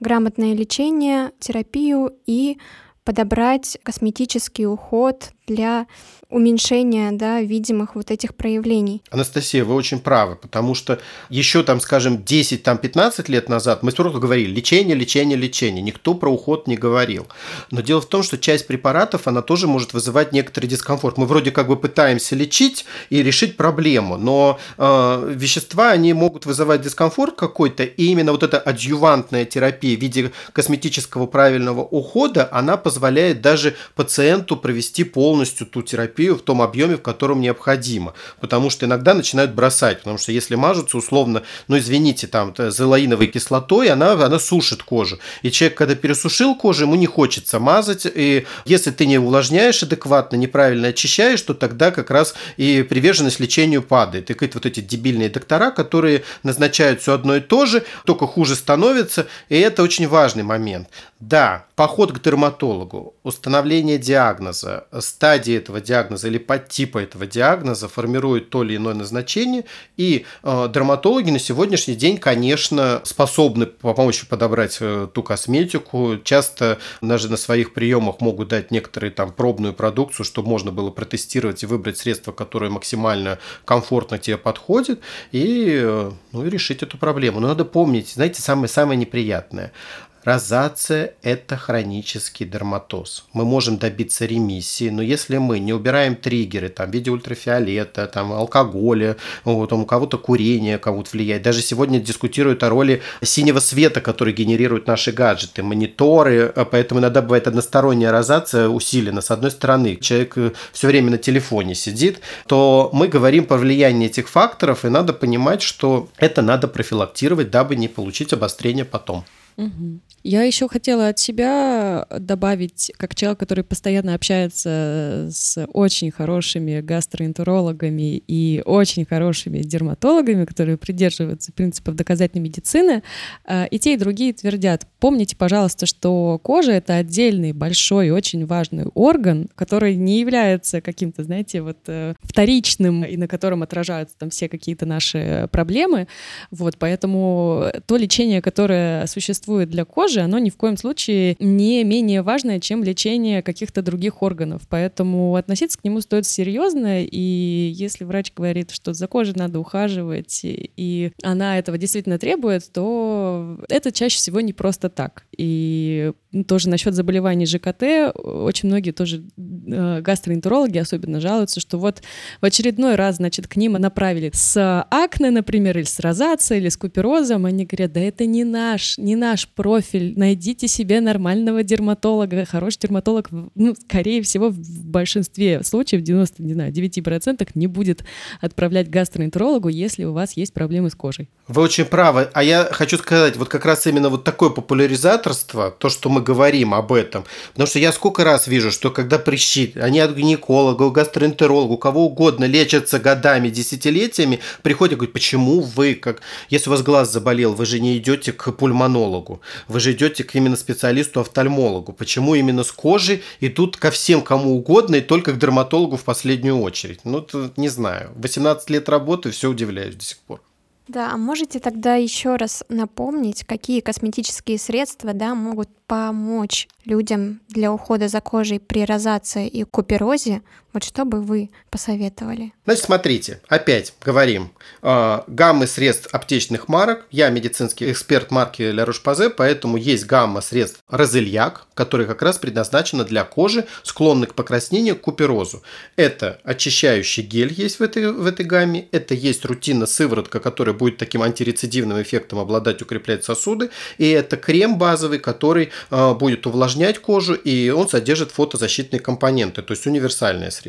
грамотное лечение, терапию и подобрать косметический уход для уменьшения да, видимых вот этих проявлений. Анастасия, вы очень правы, потому что еще там, скажем, 10-15 лет назад мы просто говорили лечение, лечение, лечение. Никто про уход не говорил. Но дело в том, что часть препаратов, она тоже может вызывать некоторый дискомфорт. Мы вроде как бы пытаемся лечить и решить проблему, но э, вещества, они могут вызывать дискомфорт какой-то, и именно вот эта адъювантная терапия в виде косметического правильного ухода, она позволяет даже пациенту провести полностью ту терапию, терапию в том объеме, в котором необходимо. Потому что иногда начинают бросать. Потому что если мажутся условно, ну извините, там зелаиновой кислотой, она, она сушит кожу. И человек, когда пересушил кожу, ему не хочется мазать. И если ты не увлажняешь адекватно, неправильно очищаешь, то тогда как раз и приверженность лечению падает. И какие-то вот эти дебильные доктора, которые назначают все одно и то же, только хуже становится. И это очень важный момент. Да, поход к дерматологу, установление диагноза, стадии этого диагноза или подтипа этого диагноза формирует то или иное назначение, и э, дерматологи на сегодняшний день, конечно, способны помочь подобрать э, ту косметику, часто даже на своих приемах могут дать некоторые там пробную продукцию, чтобы можно было протестировать и выбрать средство, которое максимально комфортно тебе подходит, и, э, ну, и решить эту проблему. Но надо помнить, знаете, самое-самое неприятное – Розация – это хронический дерматоз. Мы можем добиться ремиссии, но если мы не убираем триггеры там, в виде ультрафиолета, там, алкоголя, вот, у кого-то курение кого-то влияет. Даже сегодня дискутируют о роли синего света, который генерируют наши гаджеты, мониторы, а поэтому иногда бывает односторонняя розация усилена. С одной стороны, человек э, все время на телефоне сидит, то мы говорим про влияние этих факторов, и надо понимать, что это надо профилактировать, дабы не получить обострение потом. Угу. Я еще хотела от себя добавить, как человек, который постоянно общается с очень хорошими гастроэнтерологами и очень хорошими дерматологами, которые придерживаются принципов доказательной медицины, э, и те, и другие твердят, помните, пожалуйста, что кожа — это отдельный, большой, очень важный орган, который не является каким-то, знаете, вот э, вторичным, и на котором отражаются там все какие-то наши проблемы. Вот, поэтому то лечение, которое существует для кожи, кожи, оно ни в коем случае не менее важное, чем лечение каких-то других органов. Поэтому относиться к нему стоит серьезно, и если врач говорит, что за кожей надо ухаживать, и она этого действительно требует, то это чаще всего не просто так. И тоже насчет заболеваний ЖКТ, очень многие тоже э, гастроэнтерологи особенно жалуются, что вот в очередной раз, значит, к ним направили с акне, например, или с розацией, или с куперозом, они говорят, да это не наш, не наш профиль, найдите себе нормального дерматолога. Хороший дерматолог, ну, скорее всего, в большинстве случаев, 90, не знаю, 9% не будет отправлять гастроэнтерологу, если у вас есть проблемы с кожей. Вы очень правы. А я хочу сказать, вот как раз именно вот такое популяризаторство, то, что мы говорим об этом. Потому что я сколько раз вижу, что когда прыщи, они от гинеколога, гастроэнтеролога, у кого угодно лечатся годами, десятилетиями, приходят и говорят, почему вы, как, если у вас глаз заболел, вы же не идете к пульмонологу. Дерматологу. Вы же идете к именно специалисту-офтальмологу. Почему именно с кожи и тут ко всем кому угодно и только к дерматологу в последнюю очередь? Ну, это не знаю. 18 лет работы, все удивляюсь до сих пор. Да, а можете тогда еще раз напомнить, какие косметические средства да, могут помочь людям для ухода за кожей при розации и куперозе, вот что бы вы посоветовали? Значит, смотрите, опять говорим, э, гаммы средств аптечных марок. Я медицинский эксперт марки Ля Roche-Posay, поэтому есть гамма средств Розельяк, которая как раз предназначена для кожи, склонной к покраснению, к куперозу. Это очищающий гель есть в этой, в этой гамме, это есть рутинно сыворотка, которая будет таким антирецидивным эффектом обладать, укреплять сосуды, и это крем базовый, который э, будет увлажнять кожу, и он содержит фотозащитные компоненты, то есть универсальное средство.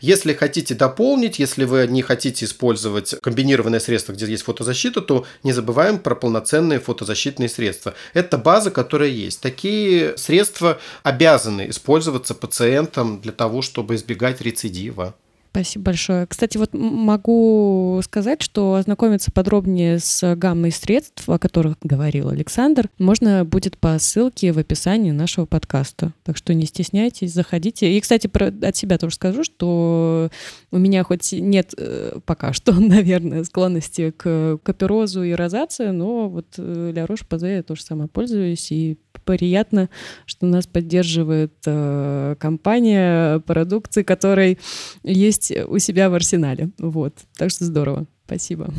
Если хотите дополнить, если вы не хотите использовать комбинированное средство, где есть фотозащита, то не забываем про полноценные фотозащитные средства. Это база, которая есть. Такие средства обязаны использоваться пациентам для того, чтобы избегать рецидива. Спасибо большое. Кстати, вот могу сказать, что ознакомиться подробнее с гаммой средств, о которых говорил Александр, можно будет по ссылке в описании нашего подкаста. Так что не стесняйтесь, заходите. И, кстати, про, от себя тоже скажу, что у меня хоть нет э, пока что, [LAUGHS] наверное, склонности к каперозу и розации, но вот э, Ля Рош Пазе я тоже сама пользуюсь, и приятно, что нас поддерживает э, компания продукции, которой есть у себя в арсенале. Вот. Так что здорово. Спасибо.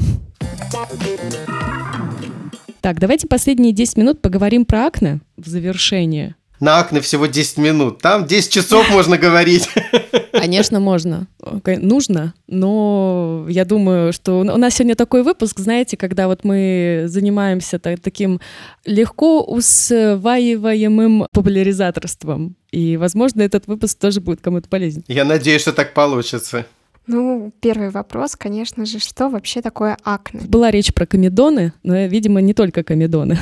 Так, давайте последние 10 минут поговорим про акне в завершение на акне всего 10 минут. Там 10 часов можно говорить. Конечно, можно. Нужно, но я думаю, что у нас сегодня такой выпуск, знаете, когда вот мы занимаемся таким легко усваиваемым популяризаторством. И, возможно, этот выпуск тоже будет кому-то полезен. Я надеюсь, что так получится. Ну, первый вопрос, конечно же, что вообще такое акне? Была речь про комедоны, но, видимо, не только комедоны.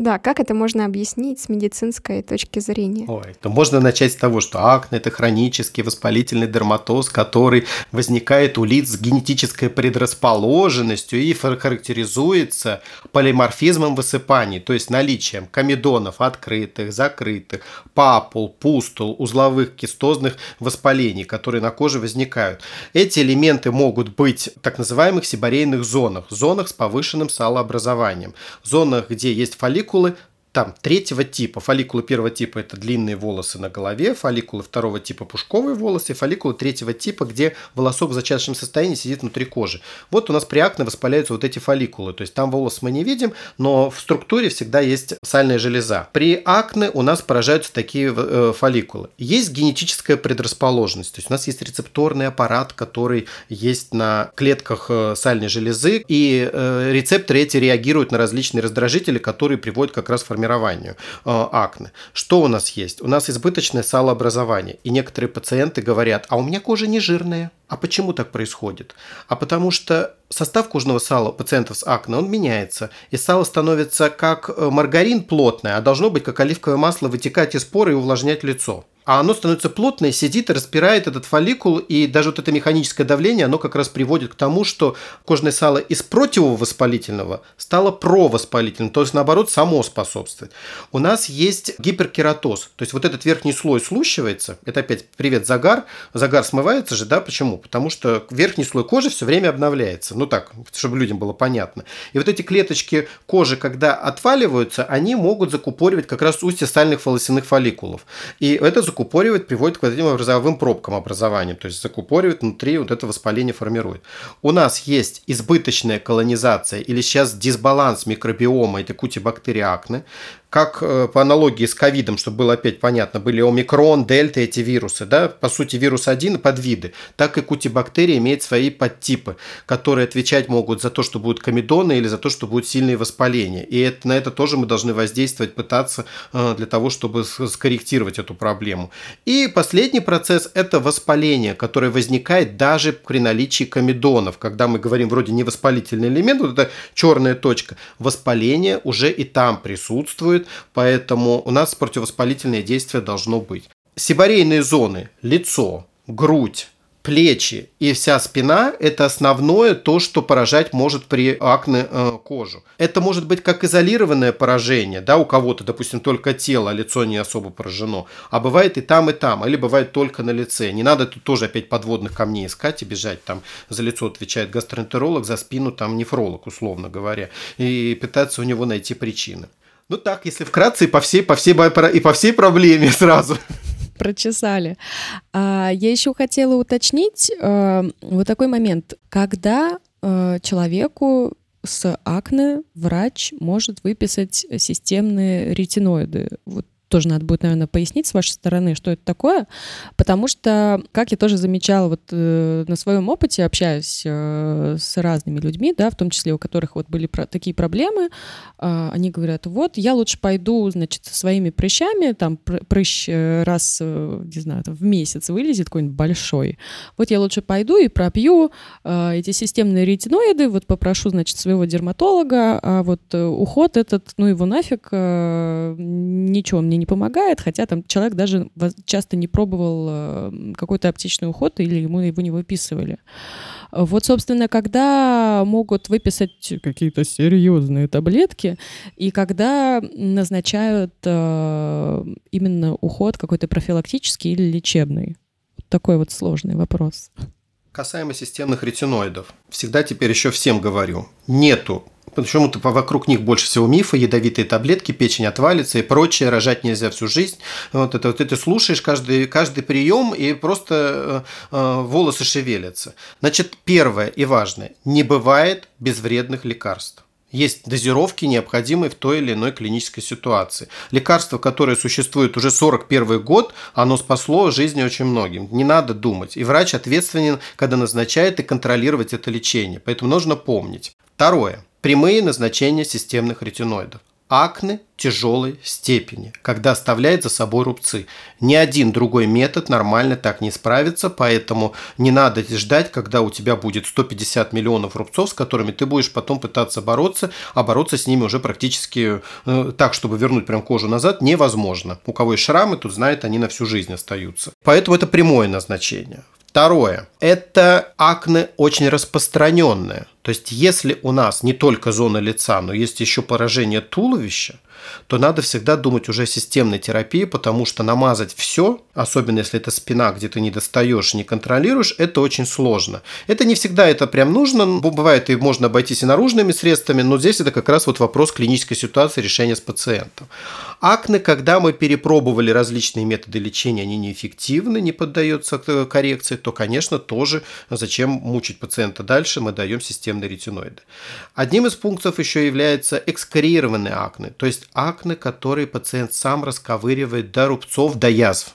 Да, как это можно объяснить с медицинской точки зрения? Ой, то можно начать с того, что акне – это хронический воспалительный дерматоз, который возникает у лиц с генетической предрасположенностью и характеризуется полиморфизмом высыпаний, то есть наличием комедонов открытых, закрытых, папул, пустул, узловых кистозных воспалений, которые на коже возникают. Эти элементы могут быть в так называемых сибарейных зонах, зонах с повышенным салообразованием, зонах, где есть фолликул, фолликулы там третьего типа. Фолликулы первого типа – это длинные волосы на голове, фолликулы второго типа – пушковые волосы, фолликулы третьего типа, где волосок в зачаточном состоянии сидит внутри кожи. Вот у нас при акне воспаляются вот эти фолликулы, то есть там волос мы не видим, но в структуре всегда есть сальная железа. При акне у нас поражаются такие э, фолликулы. Есть генетическая предрасположенность, то есть у нас есть рецепторный аппарат, который есть на клетках э, сальной железы, и э, рецепторы эти реагируют на различные раздражители, которые приводят как раз к формированию э, акне. Что у нас есть? У нас избыточное салообразование. И некоторые пациенты говорят, а у меня кожа не жирная. А почему так происходит? А потому что состав кожного сала пациентов с акне, он меняется. И сало становится как э, маргарин плотное, а должно быть как оливковое масло вытекать из поры и увлажнять лицо а оно становится плотное, сидит и распирает этот фолликул, и даже вот это механическое давление, оно как раз приводит к тому, что кожное сало из противовоспалительного стало провоспалительным, то есть наоборот само способствует. У нас есть гиперкератоз, то есть вот этот верхний слой слущивается, это опять привет загар, загар смывается же, да, почему? Потому что верхний слой кожи все время обновляется, ну так, чтобы людям было понятно. И вот эти клеточки кожи, когда отваливаются, они могут закупоривать как раз устье сальных волосяных фолликулов. И это закупоривает, приводит к вот этим розовым пробкам образования. То есть закупоривает, внутри вот это воспаление формирует. У нас есть избыточная колонизация или сейчас дисбаланс микробиома этой кутибактерии акне, как э, по аналогии с ковидом, чтобы было опять понятно, были омикрон, дельта, эти вирусы, да, по сути вирус один подвиды, так и кутибактерии имеет свои подтипы, которые отвечать могут за то, что будут комедоны или за то, что будут сильные воспаления. И это, на это тоже мы должны воздействовать, пытаться э, для того, чтобы скорректировать эту проблему. И последний процесс – это воспаление, которое возникает даже при наличии комедонов. Когда мы говорим вроде невоспалительный элемент, вот эта черная точка, воспаление уже и там присутствует, существует, поэтому у нас противовоспалительное действие должно быть. Сибарейные зоны – лицо, грудь, плечи и вся спина – это основное то, что поражать может при акне э, кожу. Это может быть как изолированное поражение, да, у кого-то, допустим, только тело, а лицо не особо поражено, а бывает и там, и там, или бывает только на лице. Не надо тут тоже опять подводных камней искать и бежать там за лицо отвечает гастроэнтеролог, за спину там нефролог, условно говоря, и пытаться у него найти причины. Ну так, если вкратце и по всей, по всей, и по всей проблеме [LAUGHS] сразу прочесали. А, я еще хотела уточнить э, вот такой момент. Когда э, человеку с акне врач может выписать системные ретиноиды? Вот тоже надо будет, наверное, пояснить с вашей стороны, что это такое, потому что, как я тоже замечала вот э, на своем опыте, общаясь э, с разными людьми, да, в том числе у которых вот были про такие проблемы, э, они говорят, вот я лучше пойду, значит, со своими прыщами, там прыщ э, раз, э, не знаю, там, в месяц вылезет какой-нибудь большой, вот я лучше пойду и пропью э, эти системные ретиноиды, вот попрошу, значит, своего дерматолога, а вот э, уход этот, ну его нафиг, э, ничего мне не помогает, хотя там человек даже часто не пробовал э, какой-то аптечный уход или ему его не выписывали. Вот, собственно, когда могут выписать какие-то серьезные таблетки, и когда назначают э, именно уход какой-то профилактический или лечебный? Такой вот сложный вопрос. Касаемо системных ретиноидов. Всегда теперь еще всем говорю. Нету Почему-то вокруг них больше всего мифа, ядовитые таблетки, печень отвалится и прочее, рожать нельзя всю жизнь. Вот это вот ты слушаешь каждый, каждый прием и просто э, э, волосы шевелятся. Значит, первое и важное, не бывает безвредных лекарств. Есть дозировки, необходимые в той или иной клинической ситуации. Лекарство, которое существует уже 41 год, оно спасло жизни очень многим. Не надо думать. И врач ответственен, когда назначает и контролировать это лечение. Поэтому нужно помнить. Второе. Прямые назначения системных ретиноидов. Акне тяжелой степени, когда оставляет за собой рубцы. Ни один другой метод нормально так не справится, поэтому не надо ждать, когда у тебя будет 150 миллионов рубцов, с которыми ты будешь потом пытаться бороться, а бороться с ними уже практически э, так, чтобы вернуть прям кожу назад, невозможно. У кого есть шрамы, тут знает, они на всю жизнь остаются. Поэтому это прямое назначение. Второе. Это акне очень распространенное. То есть, если у нас не только зона лица, но есть еще поражение туловища, то надо всегда думать уже о системной терапии, потому что намазать все, особенно если это спина, где ты не достаешь, не контролируешь, это очень сложно. Это не всегда это прям нужно, бывает и можно обойтись и наружными средствами, но здесь это как раз вот вопрос клинической ситуации решения с пациентом. Акне, когда мы перепробовали различные методы лечения, они неэффективны, не поддаются коррекции, то, конечно, тоже зачем мучить пациента дальше, мы даем системные ретиноиды. Одним из пунктов еще является экскорированные акне, то есть акне, которые пациент сам расковыривает до рубцов, до язв.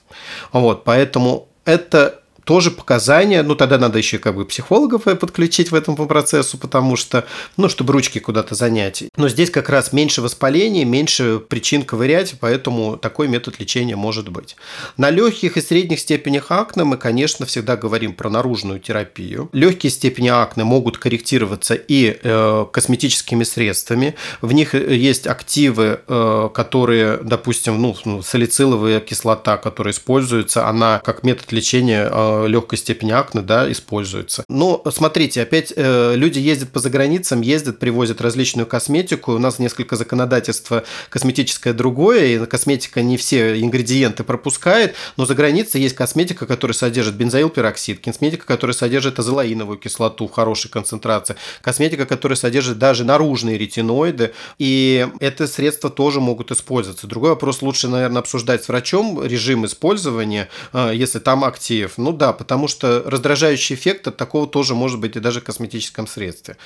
Вот, поэтому это тоже показания, ну тогда надо еще как бы психологов подключить в этом по процессу, потому что, ну, чтобы ручки куда-то занять. Но здесь как раз меньше воспаления, меньше причин ковырять, поэтому такой метод лечения может быть. На легких и средних степенях акне мы, конечно, всегда говорим про наружную терапию. Легкие степени акне могут корректироваться и э, косметическими средствами. В них есть активы, э, которые, допустим, ну, ну салициловая кислота, которая используется, она как метод лечения э, легкой степени акне, да, используется. Но смотрите, опять э, люди ездят по заграницам, ездят, привозят различную косметику. У нас несколько законодательства косметическое другое, и косметика не все ингредиенты пропускает, но за границей есть косметика, которая содержит бензоилпероксид, косметика, которая содержит азолаиновую кислоту в хорошей концентрации, косметика, которая содержит даже наружные ретиноиды, и это средства тоже могут использоваться. Другой вопрос лучше, наверное, обсуждать с врачом режим использования, э, если там актив. Ну да, да, потому что раздражающий эффект от такого тоже может быть и даже в косметическом средстве.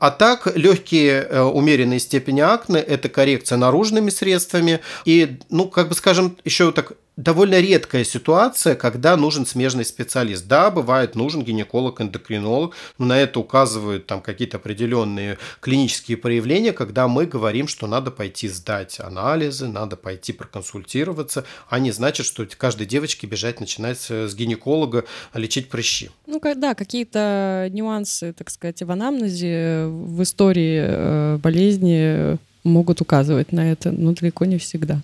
А так, легкие э, умеренные степени акне – это коррекция наружными средствами. И, ну, как бы скажем, еще так довольно редкая ситуация, когда нужен смежный специалист. Да, бывает нужен гинеколог, эндокринолог, но на это указывают там какие-то определенные клинические проявления, когда мы говорим, что надо пойти сдать анализы, надо пойти проконсультироваться, а не значит, что каждой девочке бежать начинать с гинеколога лечить прыщи. Ну, да, какие-то нюансы, так сказать, в анамнезе, в истории э, болезни могут указывать на это, но далеко не всегда.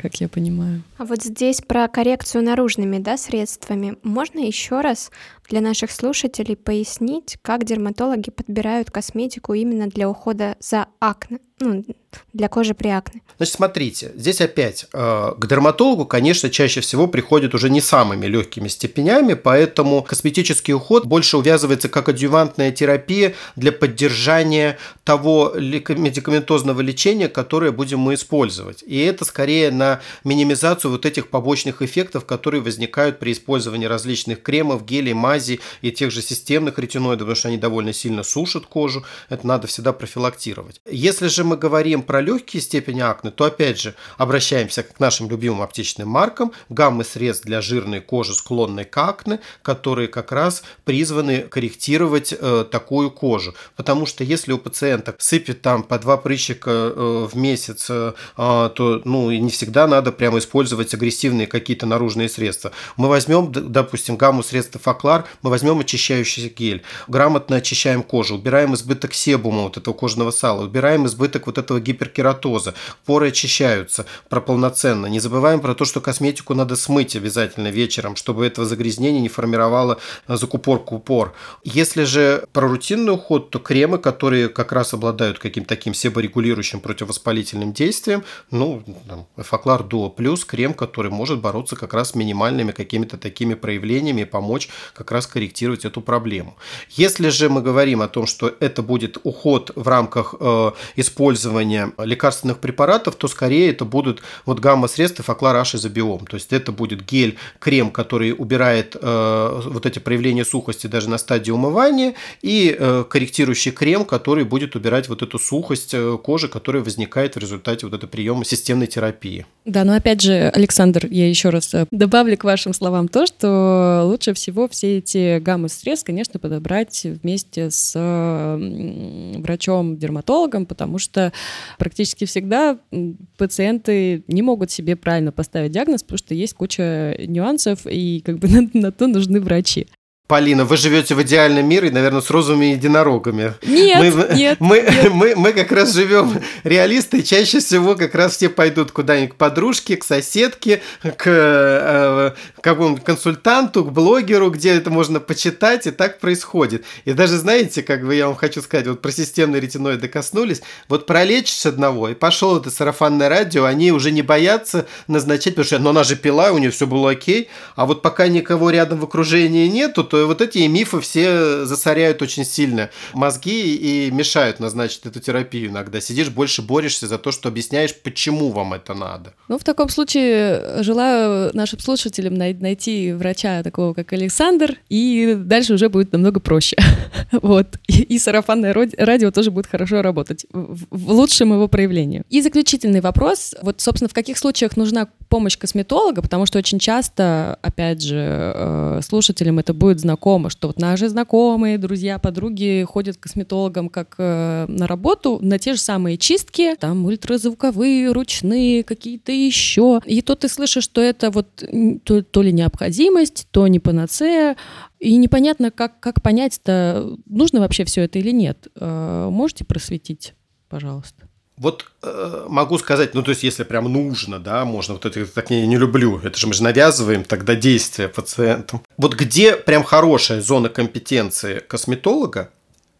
Как я понимаю. А вот здесь про коррекцию наружными да, средствами. Можно еще раз для наших слушателей пояснить, как дерматологи подбирают косметику именно для ухода за акне, ну, для кожи при акне? Значит, смотрите, здесь опять э, к дерматологу, конечно, чаще всего приходят уже не самыми легкими степенями, поэтому косметический уход больше увязывается как адъювантная терапия для поддержания того медикаментозного лечения, которое будем мы использовать. И это скорее на минимизацию вот этих побочных эффектов, которые возникают при использовании различных кремов, гелей, мази и тех же системных ретиноидов, потому что они довольно сильно сушат кожу. Это надо всегда профилактировать. Если же мы говорим про легкие степени акне, то опять же обращаемся к нашим любимым аптечным маркам, гаммы средств для жирной кожи, склонной к акне, которые как раз призваны корректировать э, такую кожу. Потому что если у пациента сыпет там по два прыщика э, в месяц, э, а, то ну, не всегда надо прямо использовать агрессивные какие-то наружные средства. Мы возьмем, допустим, гамму средств Факлар, мы возьмем очищающий гель, грамотно очищаем кожу, убираем избыток себума, вот этого кожного сала, убираем избыток вот этого гиперкератоза, поры очищаются про полноценно. Не забываем про то, что косметику надо смыть обязательно вечером, чтобы этого загрязнения не формировало закупорку пор. Если же про рутинный уход, то кремы, которые как раз обладают каким-то таким себорегулирующим противовоспалительным действием, ну, Эфоклар Дуо Плюс, крем, который может бороться как раз с минимальными какими-то такими проявлениями и помочь как раз корректировать эту проблему. Если же мы говорим о том, что это будет уход в рамках э, использования лекарственных препаратов, то скорее это будут вот гамма-средства H изобиом. То есть это будет гель, крем, который убирает э, вот эти проявления сухости даже на стадии умывания, и э, корректирующий крем, который будет убирать вот эту сухость э, кожи, которая возникает в результате вот этого приема системной терапии. Да, но опять же, Александр, я еще раз э, добавлю к вашим словам то, что лучше всего все эти гаммы средств, конечно, подобрать вместе с врачом-дерматологом, потому что практически всегда пациенты не могут себе правильно поставить диагноз, потому что есть куча нюансов, и как бы [LAUGHS] на, на то нужны врачи. Полина, вы живете в идеальном мире, наверное, с розовыми единорогами. Нет, мы, нет, мы, нет. [LAUGHS] Мы, мы как раз живем реалисты, и чаще всего как раз все пойдут куда-нибудь к подружке, к соседке, к э, какому-нибудь консультанту, к блогеру, где это можно почитать, и так происходит. И даже, знаете, как бы я вам хочу сказать, вот про системные ретиноиды коснулись, вот пролечишь одного, и пошел это сарафанное радио, они уже не боятся назначать, потому что, ну, она же пила, у нее все было окей, а вот пока никого рядом в окружении нету, то вот эти мифы все засоряют очень сильно мозги и мешают назначить эту терапию иногда. Сидишь, больше борешься за то, что объясняешь, почему вам это надо. Ну, в таком случае желаю нашим слушателям найти врача такого, как Александр, и дальше уже будет намного проще. [LAUGHS] Вот. И, сарафанное радио тоже будет хорошо работать в лучшем его проявлении. И заключительный вопрос. Вот, собственно, в каких случаях нужна помощь косметолога? Потому что очень часто, опять же, э, слушателям это будет знакомо, что вот наши знакомые, друзья, подруги ходят к косметологам как э, на работу на те же самые чистки, там ультразвуковые, ручные, какие-то еще. И то ты слышишь, что это вот то, то ли необходимость, то не панацея, и непонятно, как, как понять-то, нужно вообще все это или нет. Э, можете просветить, пожалуйста? Вот э, могу сказать, ну то есть если прям нужно, да, можно, вот это так не, не люблю, это же мы же навязываем тогда действия пациентам. Вот где прям хорошая зона компетенции косметолога,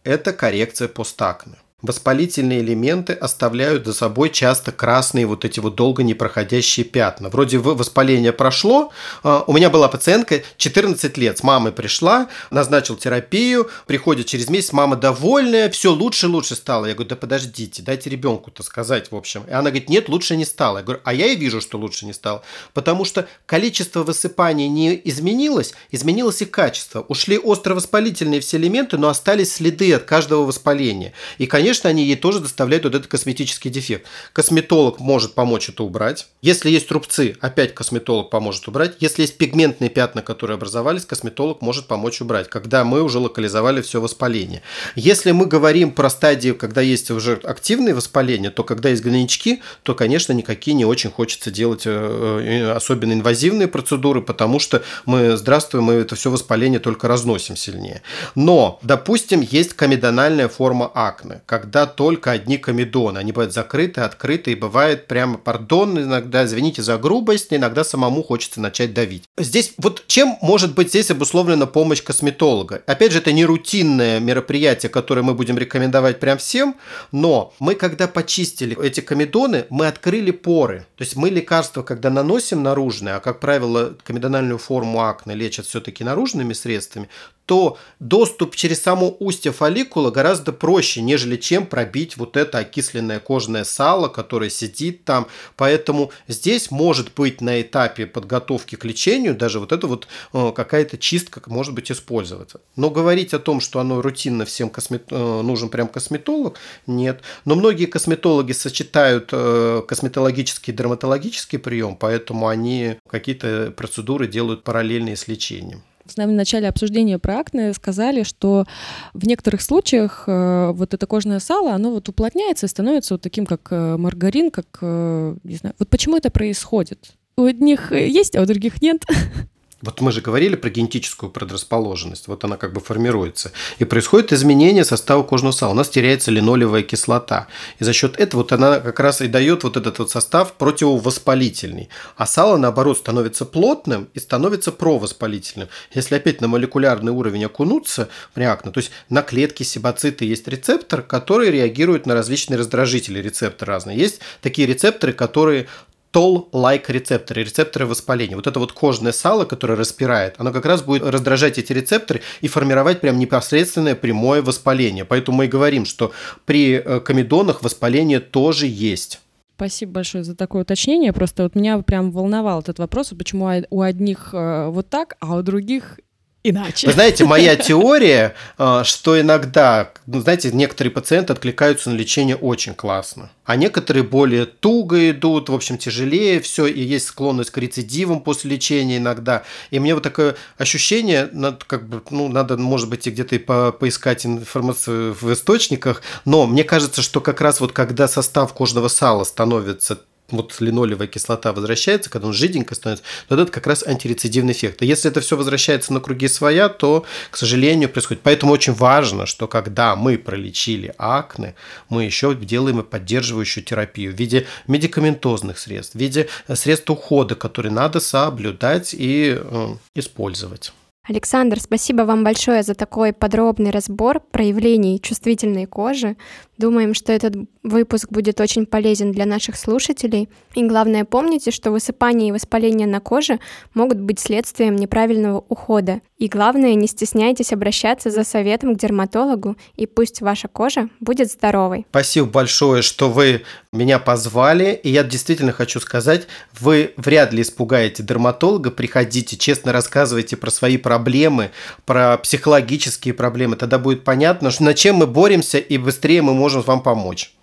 это коррекция постакне. Воспалительные элементы оставляют за собой часто красные вот эти вот долго непроходящие пятна. Вроде воспаление прошло. А, у меня была пациентка 14 лет, с мамой пришла, назначил терапию, приходит через месяц, мама довольная, все лучше лучше стало. Я говорю, да подождите, дайте ребенку-то сказать, в общем. И она говорит, нет, лучше не стало. Я говорю, а я и вижу, что лучше не стало. Потому что количество высыпаний не изменилось, изменилось и качество. Ушли островоспалительные все элементы, но остались следы от каждого воспаления. И, конечно, конечно, они ей тоже доставляют вот этот косметический дефект. Косметолог может помочь это убрать. Если есть рубцы, опять косметолог поможет убрать. Если есть пигментные пятна, которые образовались, косметолог может помочь убрать, когда мы уже локализовали все воспаление. Если мы говорим про стадию, когда есть уже активные воспаления, то когда есть гнойнички, то, конечно, никакие не очень хочется делать э, э, особенно инвазивные процедуры, потому что мы, здравствуем, мы это все воспаление только разносим сильнее. Но, допустим, есть комедональная форма акне, когда только одни комедоны. Они бывают закрыты, открыты, и бывает прямо, пардон, иногда, извините за грубость, иногда самому хочется начать давить. Здесь вот чем может быть здесь обусловлена помощь косметолога? Опять же, это не рутинное мероприятие, которое мы будем рекомендовать прям всем, но мы, когда почистили эти комедоны, мы открыли поры. То есть мы лекарства, когда наносим наружные, а, как правило, комедональную форму акне лечат все-таки наружными средствами, то доступ через само устье фолликула гораздо проще, нежели чем пробить вот это окисленное кожное сало, которое сидит там. Поэтому здесь может быть на этапе подготовки к лечению даже вот это вот э, какая-то чистка может быть использоваться. Но говорить о том, что оно рутинно всем космет... Э, нужен прям косметолог, нет. Но многие косметологи сочетают э, косметологический и дерматологический прием, поэтому они какие-то процедуры делают параллельные с лечением. С нами в начале обсуждения про акне сказали, что в некоторых случаях э, вот это кожное сало, оно вот уплотняется и становится вот таким, как э, маргарин, как, э, не знаю, вот почему это происходит? У одних есть, а у других нет. [LAUGHS] Вот мы же говорили про генетическую предрасположенность. Вот она как бы формируется. И происходит изменение состава кожного сала. У нас теряется линолевая кислота. И за счет этого вот она как раз и дает вот этот вот состав противовоспалительный. А сало, наоборот, становится плотным и становится провоспалительным. Если опять на молекулярный уровень окунуться в реакно, то есть на клетке сибоциты есть рецептор, который реагирует на различные раздражители, рецепторы разные. Есть такие рецепторы, которые toll-like рецепторы, рецепторы воспаления. Вот это вот кожное сало, которое распирает, оно как раз будет раздражать эти рецепторы и формировать прям непосредственное прямое воспаление. Поэтому мы и говорим, что при э, комедонах воспаление тоже есть. Спасибо большое за такое уточнение. Просто вот меня прям волновал этот вопрос, почему у одних э, вот так, а у других иначе. Вы знаете, моя [LAUGHS] теория, э, что иногда, ну, знаете, некоторые пациенты откликаются на лечение очень классно, а некоторые более туго идут, в общем, тяжелее все, и есть склонность к рецидивам после лечения иногда. И мне вот такое ощущение, как бы, ну, надо, может быть, и где-то и по поискать информацию в источниках, но мне кажется, что как раз вот когда состав кожного сала становится вот линолевая кислота возвращается, когда он жиденько становится, то это как раз антирецидивный эффект. И если это все возвращается на круги своя, то, к сожалению, происходит. Поэтому очень важно, что когда мы пролечили акне, мы еще делаем и поддерживающую терапию в виде медикаментозных средств, в виде средств ухода, которые надо соблюдать и э, использовать. Александр, спасибо вам большое за такой подробный разбор проявлений чувствительной кожи. Думаем, что этот выпуск будет очень полезен для наших слушателей. И главное, помните, что высыпание и воспаление на коже могут быть следствием неправильного ухода. И главное, не стесняйтесь обращаться за советом к дерматологу, и пусть ваша кожа будет здоровой. Спасибо большое, что вы меня позвали. И я действительно хочу сказать, вы вряд ли испугаете дерматолога. Приходите, честно рассказывайте про свои проблемы, про психологические проблемы. Тогда будет понятно, над чем мы боремся, и быстрее мы можем можем вам помочь.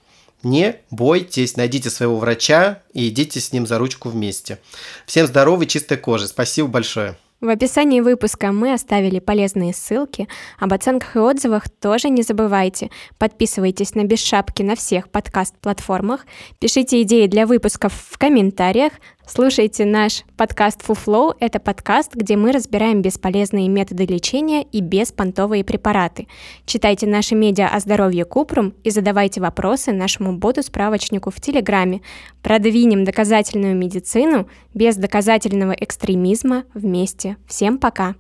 Не бойтесь, найдите своего врача и идите с ним за ручку вместе. Всем здоровой, чистой кожи. Спасибо большое. В описании выпуска мы оставили полезные ссылки. Об оценках и отзывах тоже не забывайте. Подписывайтесь на Без Шапки на всех подкаст-платформах. Пишите идеи для выпусков в комментариях. Слушайте наш подкаст Flow. Это подкаст, где мы разбираем бесполезные методы лечения и беспонтовые препараты. Читайте наши медиа о здоровье Купрум и задавайте вопросы нашему боту-справочнику в Телеграме. Продвинем доказательную медицину без доказательного экстремизма вместе. Всем пока!